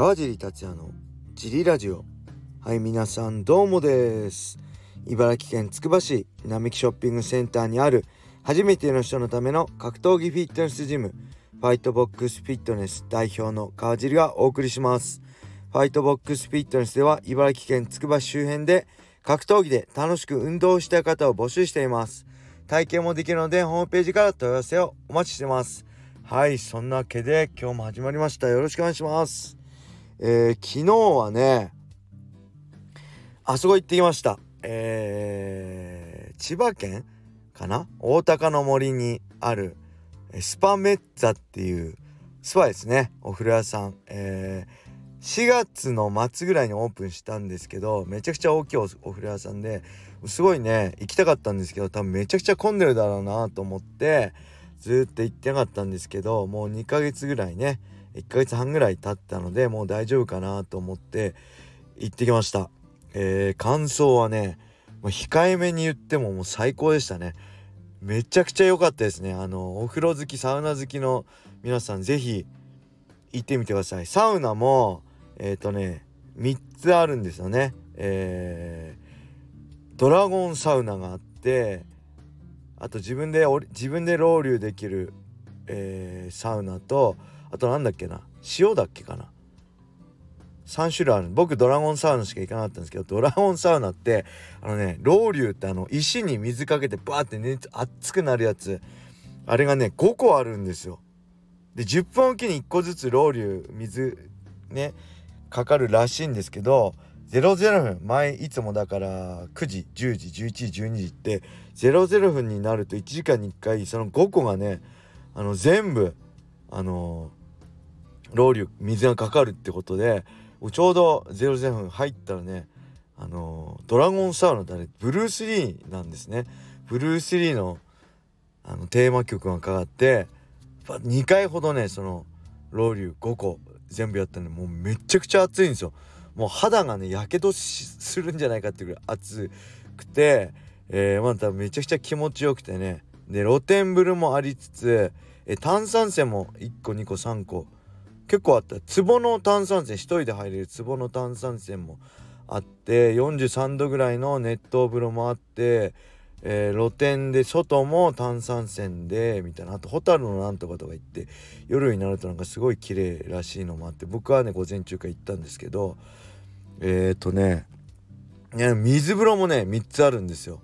川尻達也のジリラジオ。はい皆さんどうもです。茨城県つくば市並木ショッピングセンターにある初めての人のための格闘技フィットネスジムファイトボックスフィットネス代表の川尻がお送りします。ファイトボックスフィットネスでは茨城県つくば市周辺で格闘技で楽しく運動したい方を募集しています。体験もできるのでホームページから問い合わせをお待ちしてます。はいそんなわけで今日も始まりました。よろしくお願いします。えー、昨日はねあそこ行ってきました。えー、千葉県かな？大高の森にあるスパメッツァっていうスパですね。お風呂屋さん。えー、4月の末ぐらいにオープンしたんですけどめちゃくちゃ大きいお風呂屋さんですごいね行きたかったんですけど多分めちゃくちゃ混んでるだろうなと思ってずっと行ってなかったんですけどもう2ヶ月ぐらいね1ヶ月半ぐらい経ったのでもう大丈夫かなと思って行ってきました。えー、感想はね控えめに言ってももう最高でしたね。めちゃくちゃ良かったですね。あのお風呂好きサウナ好きの皆さん是非行ってみてください。サウナもえっ、ー、とね3つあるんですよね。えー、ドラゴンサウナがあってあと自分で自分でロウリュできる、えー、サウナとあとなんだっけな？塩だっけかな？3種類ある。僕ドラゴンサウナしか行かなかったんですけどドラゴンサウナってあのねロウリュウってあの石に水かけてバーって熱熱くなるやつ。あれがね5個あるんですよ。で10分おきに1個ずつロウリュウ水ねかかるらしいんですけど00分。前いつもだから9時10時11時12時って00分になると1時間に1回その5個がねあの全部あのロウリュ水がかかるってことでちょうど00分入ったらねあのドラゴンサウナってあれブルース・リーなんですね。ブルース・リーのあのテーマ曲がかかって2回ほどねそのロウリュ5個全部やったんでもうめちゃくちゃ熱いんですよ。もう肌がねやけどするんじゃないかっていうぐらい熱くて、えー、まためちゃくちゃ気持ちよくてね。で露天風呂もありつつえ炭酸泉も1個2個3個結構あった壺の炭酸泉1人で入れる壺の炭酸泉もあって43度ぐらいの熱湯風呂もあって、えー、露天で外も炭酸泉でみたいなあとホタルのなんとかとか行って夜になるとなんかすごい綺麗らしいのもあって僕はね午前中から行ったんですけどえっ、ー、とね水風呂もね3つあるんですよ。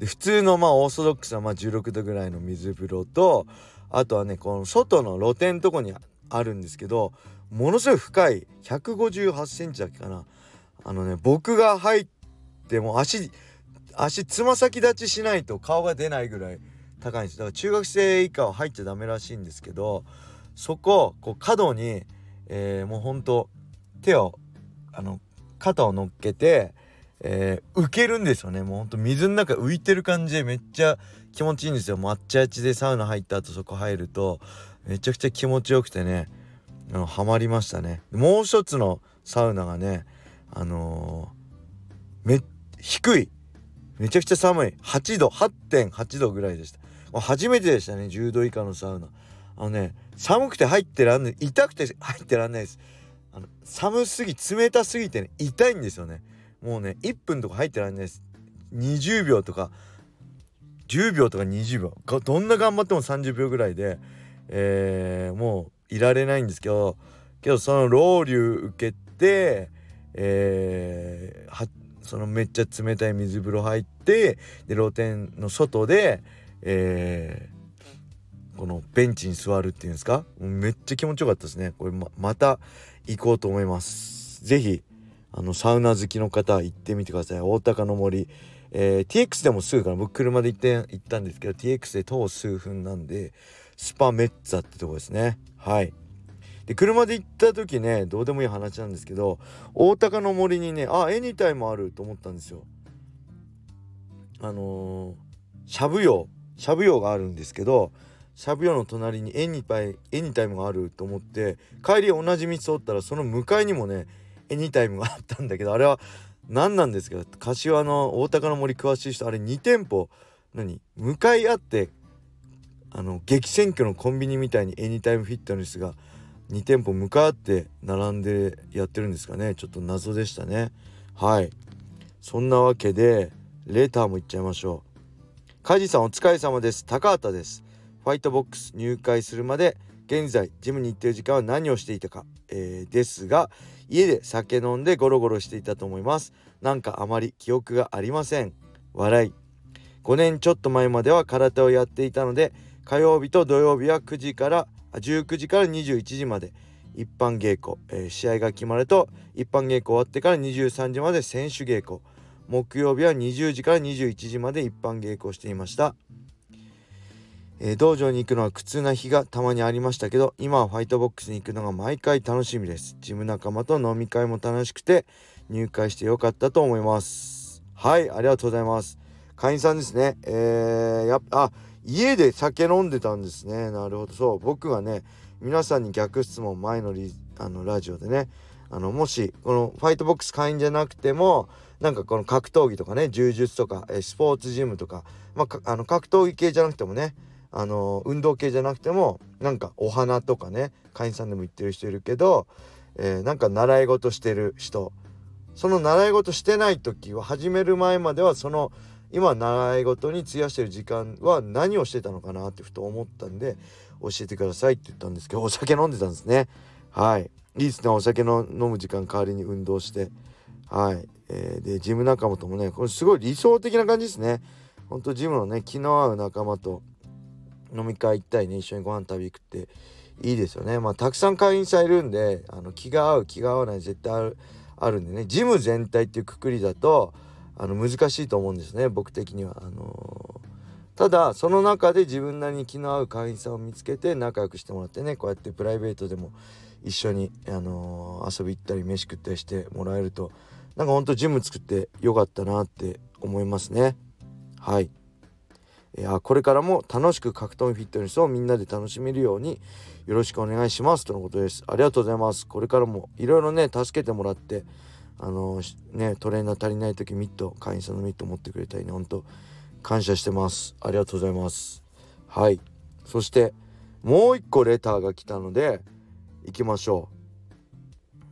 で普通のまあオーソドックスなまあ16度ぐらいの水風呂とあとはねこの外の露天とこにあるんですけどものすごい深い158センチだっけかな。あのね僕が入っても足足つま先立ちしないと顔が出ないぐらい高いんです。だから中学生以下は入っちゃダメらしいんですけどそここう角に、えー、もうほんと手をあの肩を乗っけて、えー、浮けるんですよね。もうほんと水の中浮いてる感じでめっちゃ気持ちいいんですよ。抹茶やちでサウナ入った後そこ入ると。めちゃくちゃ気持ちよくてねあのハマりましたね。もう一つのサウナがねあのー、め低い。めちゃくちゃ寒い。8度8.8度ぐらいでした。初めてでしたね10度以下のサウナ。あのね寒くて入ってらんない痛くて入ってらんないです。あの寒すぎ冷たすぎてね痛いんですよね。もうね1分とか入ってらんないです。20秒とか10秒とか20秒。どんな頑張っても30秒ぐらいでえー、もういられないんですけどけどそのロウリュ受けて、えー、そのめっちゃ冷たい水風呂入ってで露天の外で、えー、このベンチに座るっていうんですか？めっちゃ気持ちよかったですね。これままた行こうと思います。是非あのサウナ好きの方行ってみてください。大高の森。えー、TX でもすぐから僕車で行って行ったんですけど TX で徒歩数分なんでスパメッツァってとこですね。はい。で車で行った時ねどうでもいい話なんですけど大高の森にねあエニタイムあると思ったんですよ。あのー、しゃぶ用しゃぶ用があるんですけどしゃぶ用の隣にエニタイエニタイムがあると思って帰り同じ道通ったらその向かいにもねエニタイムがあったんだけどあれは何なんですか？柏の大高の森詳しい人あれ2店舗何？向かい合ってあの激戦区のコンビニみたいにエニタイムフィットネスが2店舗向かって並んでやってるんですかね。ちょっと謎でしたね。はい。そんなわけでレターもいっちゃいましょう。梶さんお疲れ様です。高畑です。ファイトボックス入会するまで現在ジムに行ってる時間は何をしていたか、えー、ですが家で酒飲んでゴロゴロしていたと思います。なんかあまり記憶がありません。笑い。5年ちょっと前までは空手をやっていたので火曜日と土曜日は9時から19時から21時まで一般稽古、えー、試合が決まると一般稽古終わってから23時まで選手稽古。木曜日は20時から21時まで一般稽古をしていました。えー、道場に行くのは苦痛な日がたまにありましたけど今はファイトボックスに行くのが毎回楽しみです。ジム仲間と飲み会も楽しくて入会してよかったと思います。はいありがとうございます。会員さんですね。えー、やあ家で酒飲んでたんですね。なるほど。そう僕がね皆さんに逆質問前のリあのラジオでねあのもしこのファイトボックス会員じゃなくてもなんかこの格闘技とかね柔術とかえスポーツジムとか、まあ、あの格闘技系じゃなくてもねあの運動系じゃなくてもなんかお花とかね会員さんでも言ってる人いるけど、えー、なんか習い事してる人。その習い事してない時は始める前まではその今習い事に費やしてる時間は何をしてたのかなってふと思ったんで教えてくださいって言ったんですけどお酒飲んでたんですね。はい。いいですね。お酒の飲む時間代わりに運動して。はい、えー、でジム仲間ともねこれすごい理想的な感じですね。ほんとジムのね気の合う仲間と飲み会行ったりね一緒にご飯食べ行くっていいですよね。まあたくさん会員さんいるんであの気が合う気が合わない絶対あるあるんでねジム全体っていうくくりだとあの難しいと思うんですね僕的には。あのー、ただその中で自分なりに気の合う会員さんを見つけて仲良くしてもらってねこうやってプライベートでも一緒に、あのー、遊び行ったり飯食ったりしてもらえるとなんかほんとジム作ってよかったなって思いますね。はいいやこれからも楽しく格闘技フィットネスをみんなで楽しめるようによろしくお願いしますとのことですありがとうございますこれからもいろいろね助けてもらってあのねトレーナー足りない時ミット会員さんのミット持ってくれたりね。ほんと感謝してます。ありがとうございます。はい。そしてもう一個レターが来たので行きましょう。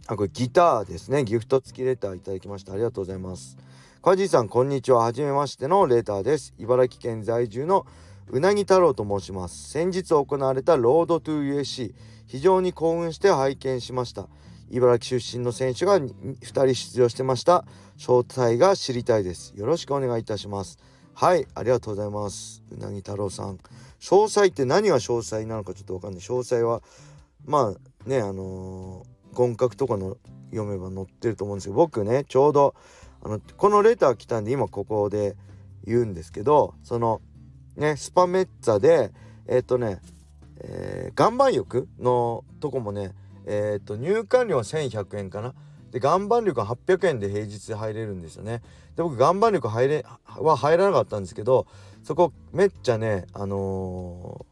あこれギターですね。ギフト付きレターいただきました。ありがとうございます。カジさんこんにちは。はじめましてのレターです。茨城県在住のうなぎ太郎と申します。先日行われたロードトゥー USC 非常に興奮して拝見しました。茨城出身の選手が2人出場してました。正体が知りたいです。よろしくお願いいたします。はいありがとうございます。うなぎ太郎さん。詳細って何が詳細なのかちょっとわかんない。詳細はまあねあのー、言格とかの読めば載ってると思うんですけど僕ねちょうどあのこのレター来たんで今ここで言うんですけどそのねスパメッツァでえっ、ー、とね、えー、岩盤浴のとこもねえっ、と入館料は1100円かな。で岩盤浴は800円で平日入れるんですよね。で僕岩盤浴入れは入らなかったんですけどそこめっちゃねあの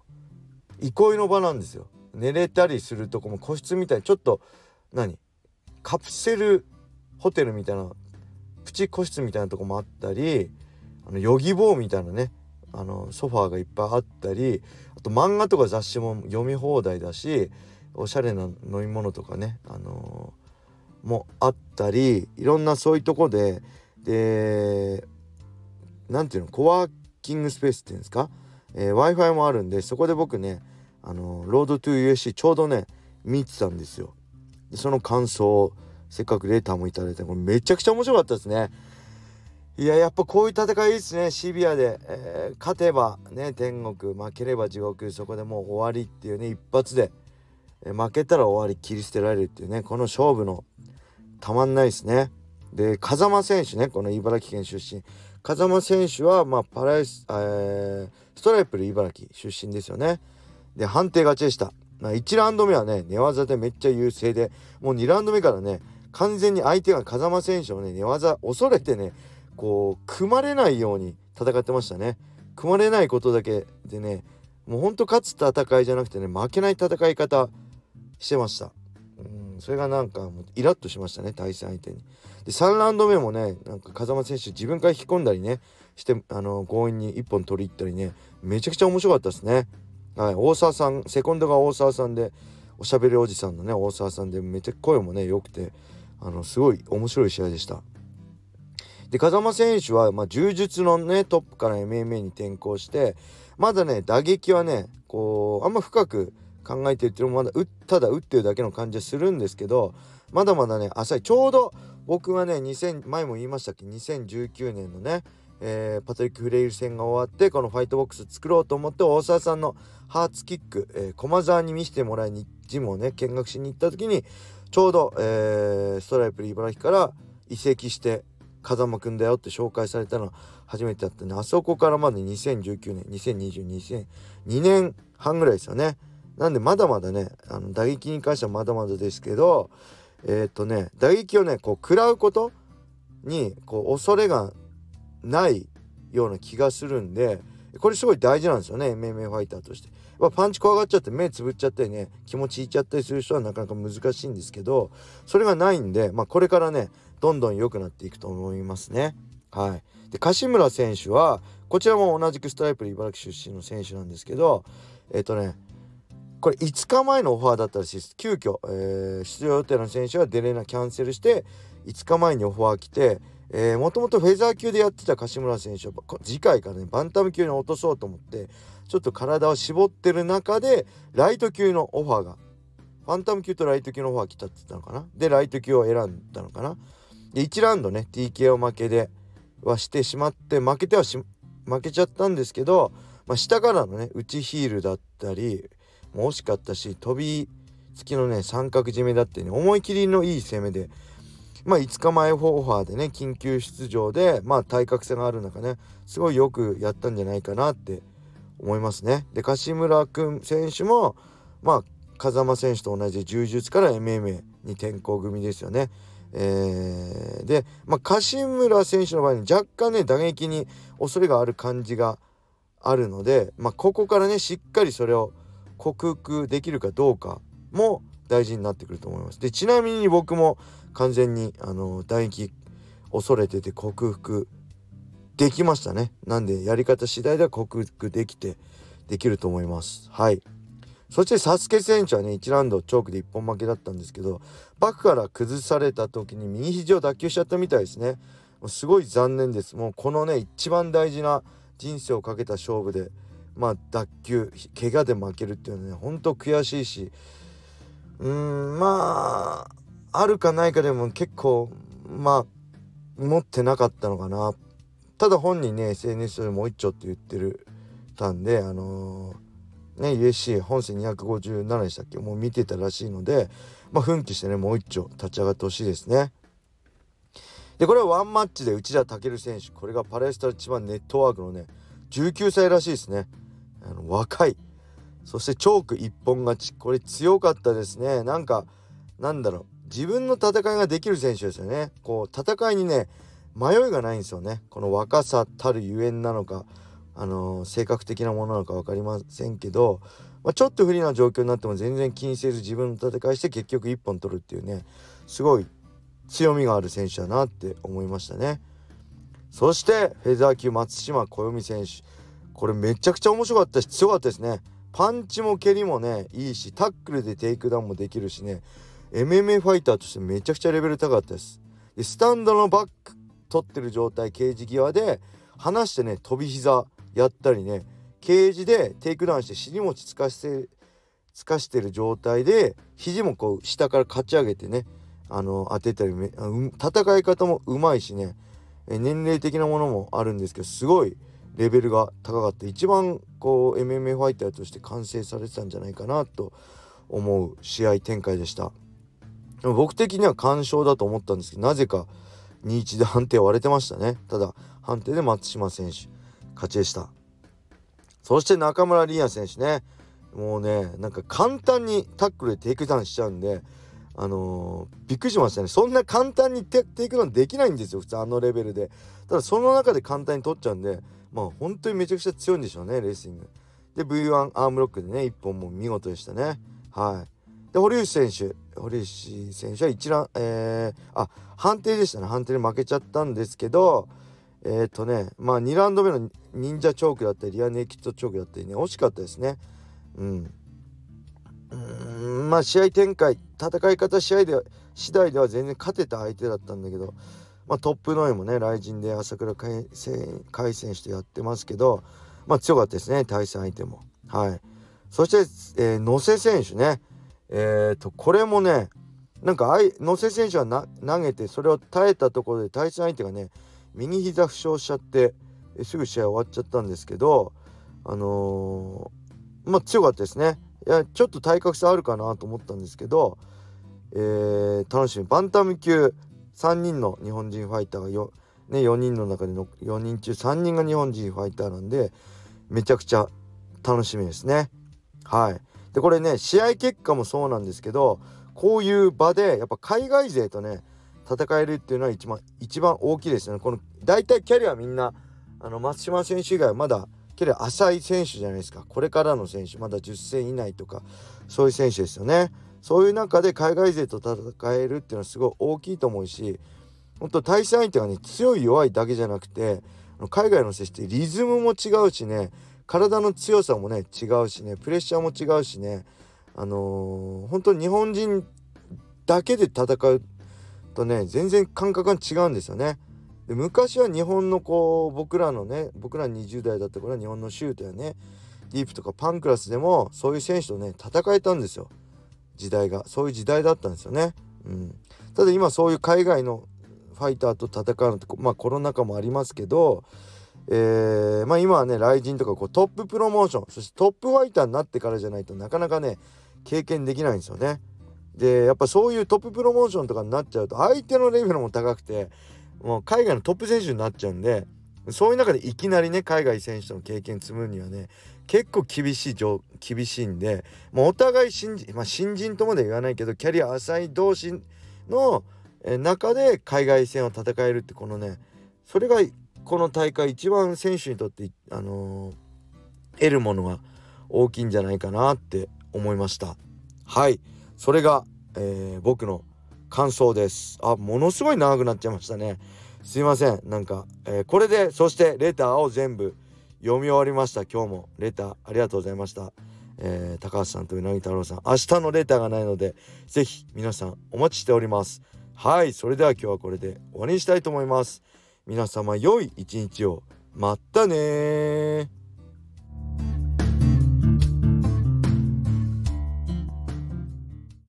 ー、憩いの場なんですよ。寝れたりするとこも個室みたいちょっと何？カプセルホテルみたいなプチ個室みたいなとこもあったりあのヨギボーみたいなねあのソファーがいっぱいあったりあと漫画とか雑誌も読み放題だしおしゃれな飲み物とかね、あのー、もあったりいろんなそういうとこでで何ていうのコワーキングスペースっていうんですか、えー、w i f i もあるんでそこで僕ねあの、ロードトゥ USC ちょうどね見てたんですよ。でその感想せっかくレーターもいただいてこれめちゃくちゃ面白かったですね。いややっぱこういう戦いいいですねシビアで、えー、勝てばね天国負ければ地獄そこでもう終わりっていうね一発で、負けたら終わり切り捨てられるっていうねこの勝負のたまんないですね。で風間選手ねこの茨城県出身。風間選手はまあパライス、えー、ストライプル茨城出身ですよね。で判定勝ちでした。まあ、1ラウンド目はね寝技でめっちゃ優勢でもう2ラウンド目からね完全に相手が風間選手のね寝技恐れてねこう組まれないように戦ってましたね。組まれないことだけでねもうほんと勝つ戦いじゃなくてね負けない戦い方してました。うんそれがなんかもうイラッとしましたね対戦相手に。で3ラウンド目もねなんか風間選手自分から引き込んだりねしてあの強引に1本取り入ったりねめちゃくちゃ面白かったですね。はい大沢さんセコンドが大沢さんでおしゃべりおじさんのね大沢さんでめっちゃ声もね良くてあのすごい面白い試合でした。で風間選手は、まあ、柔術のねトップから MMA に転向してまだね打撃はねこうあんま深く考えてるっていうのもまだただ打ってるだけの感じはするんですけどまだまだね浅いちょうど僕はね2000前も言いましたっけ2019年のねえー、パトリック・フレイル戦が終わってこのファイトボックス作ろうと思って大沢さんのハーツキック、えー、駒沢に見せてもらいにジムをね見学しに行った時にちょうど、えー、ストライプリ茨城から移籍して風間くんだよって紹介されたのは初めてだったんであそこからまで2019年202022年半ぐらいですよね。なんでまだまだねあの打撃に関してはまだまだですけどえっ、とね打撃をねこう食らうことにこう恐れがないような気がするんでこれすごい大事なんですよね MMA ファイターとして。まあ、パンチ怖がっちゃって目つぶっちゃったりね気持ちいっちゃったりする人はなかなか難しいんですけどそれがないんで、まあ、これからねどんどん良くなっていくと思いますね。はい、で柏村選手はこちらも同じくストライプで茨城出身の選手なんですけどえっ、とねこれ5日前のオファーだったらしい。です急遽、えー、出場予定の選手は出れなキャンセルして5日前にオファー来て、もともとフェザー級でやってた柏村選手は次回からねバンタム級に落とそうと思ってちょっと体を絞ってる中でライト級のオファーがファンタム級とライト級のオファー来たって言ったのかな？でライト級を選んだのかな？で1ラウンドね TKO 負けではしてしまって負けては負けちゃったんですけど、まあ、下からのね内ヒールだったりも惜しかったし飛びつきのね三角締めだってね思い切りのいい攻めでまあ5日前オファーでね緊急出場でまあ体格差がある中ねすごいよくやったんじゃないかなって思いますね。で柏村君選手もまあ風間選手と同じ柔術から MMA に転向組ですよね。えー、で、まあ、柏村選手の場合に若干ね打撃に恐れがある感じがあるので、まあ、ここからねしっかりそれを克服できるかどうかも大事になってくると思います。でちなみに僕も完全にあの打撃恐れてて克服できましたね。なんでやり方次第では克服できてできると思います。はい。そしてサスケ選手はね1ラウンドチョークで1本負けだったんですけどバックから崩された時に右肘を脱臼しちゃったみたいですね。すごい残念です。もうこのね一番大事な人生をかけた勝負でまあ脱臼怪我で負けるっていうのはねほんと悔しいしうーんまああるかないかでも結構まあ持ってなかったのかな。ただ本人ね SNS でもう一丁って言ってるたんであのー、ね USC 本戦257でしたっけ？もう見てたらしいのでまあ奮起してねもう一丁立ち上がってほしいですね。でこれはワンマッチで内田武選手これがパレスタル千葉ネットワークのね19歳らしいですね。あの若いそしてチョーク一本勝ちこれ強かったですねなんかなんだろう自分の戦いができる選手ですよね。こう戦いにね迷いがないんですよね。この若さたるゆえんなのか、あのー、性格的なものなのか分かりませんけど、まあ、ちょっと不利な状況になっても全然気にせず自分の戦いして結局1本取るっていうねすごい強みがある選手だなって思いましたね。そしてフェザー級松島小読選手これめちゃくちゃ面白かったし強かったですね。パンチも蹴りもねいいしタックルでテイクダウンもできるしね MMA ファイターとしてめちゃくちゃレベル高かったですでスタンドのバック取ってる状態ケージ際で離してね飛び膝やったりねケージでテイクダウンして尻餅つかしてつかしてる状態で肘もこう下からかち上げてねあの当てたり戦い方もうまいしね年齢的なものもあるんですけどすごいレベルが高かった。一番こう MMA ファイターとして完成されてたんじゃないかなと思う試合展開でした。僕的には完勝だと思ったんですけどなぜか2-1で判定割れてましたね。ただ判定で松島選手勝ちでした。そして中村倫也選手ね。もうねなんか簡単にタックルでテイクダウンしちゃうんであのー、びっくりしましたね。そんな簡単にテイクダウンできないんですよ普通あのレベルで。ただその中で簡単に取っちゃうんでまあ本当にめちゃくちゃ強いんでしょうねレーシング。で V1 アームロックでね1本も見事でしたね。はい。で堀内選手。堀内選手は一覧えー、あ判定でしたね。判定で負けちゃったんですけどえっ、ー、とねまあ2ラウンド目の忍者チョークだったりリアネイキッドチョークだったりね惜しかったですね。うん。うんまあ試合展開戦い方試合で次第では全然勝てた相手だったんだけど、まあ、トップの絵もね雷神で朝倉海選手とやってますけど、まあ、強かったですね対戦相手も。はい、そして、えー、野瀬選手ね、えーと、これもねなんか野瀬選手はな投げてそれを耐えたところで対戦相手がね右膝負傷しちゃってすぐ試合終わっちゃったんですけどあのー、まあ強かったですね。いやちょっと体格差あるかなと思ったんですけど、えー、楽しみ。バンタム級。3人の日本人ファイターがよ、ね、4人の中での4人中3人が日本人ファイターなんでめちゃくちゃ楽しみですね。はいでこれね試合結果もそうなんですけどこういう場でやっぱ海外勢とね戦えるっていうのは一番一番大きいですよね。この大体キャリアみんなあの松島選手以外はまだキャリア浅い選手じゃないですかこれからの選手まだ10戦以内とかそういう選手ですよね。そういう中で海外勢と戦えるっていうのはすごい大きいと思うし本当対戦相手がね強い弱いだけじゃなくて海外の選手ってリズムも違うしね体の強さもね違うしねプレッシャーも違うしねあのー、本当日本人だけで戦うとね全然感覚が違うんですよね。で昔は日本のこう僕らのね僕ら20代だった頃は日本のシュートやねディープとかパンクラスでもそういう選手とね戦えたんですよ時代がそういう時代だったんですよね。うん、ただ今そういう海外のファイターと戦うのってまあコロナ禍もありますけど、えー、まあ今はね雷神とかこうトッププロモーションそしてトップファイターになってからじゃないとなかなかね経験できないんですよね。でやっぱそういうトッププロモーションとかになっちゃうと相手のレベルも高くてもう海外のトップ選手になっちゃうんでそういう中でいきなりね海外選手との経験積むにはね結構厳しい厳しいんでもうお互い新人、まあ、新人とまで言わないけどキャリア浅い同士の中で海外戦を戦えるってこのねそれがこの大会一番選手にとってあのー、得るものが大きいんじゃないかなって思いました。はい。それが、えー、僕の感想です。あものすごい長くなっちゃいましたね。すいません。なんか、えー、これでそしてレターを全部読み終わりました。今日もレターありがとうございました、えー、高橋さんとうなぎ太郎さん。明日のレターがないので是非皆さんお待ちしております。はいそれでは今日はこれで終わりにしたいと思います。皆様良い一日を。またね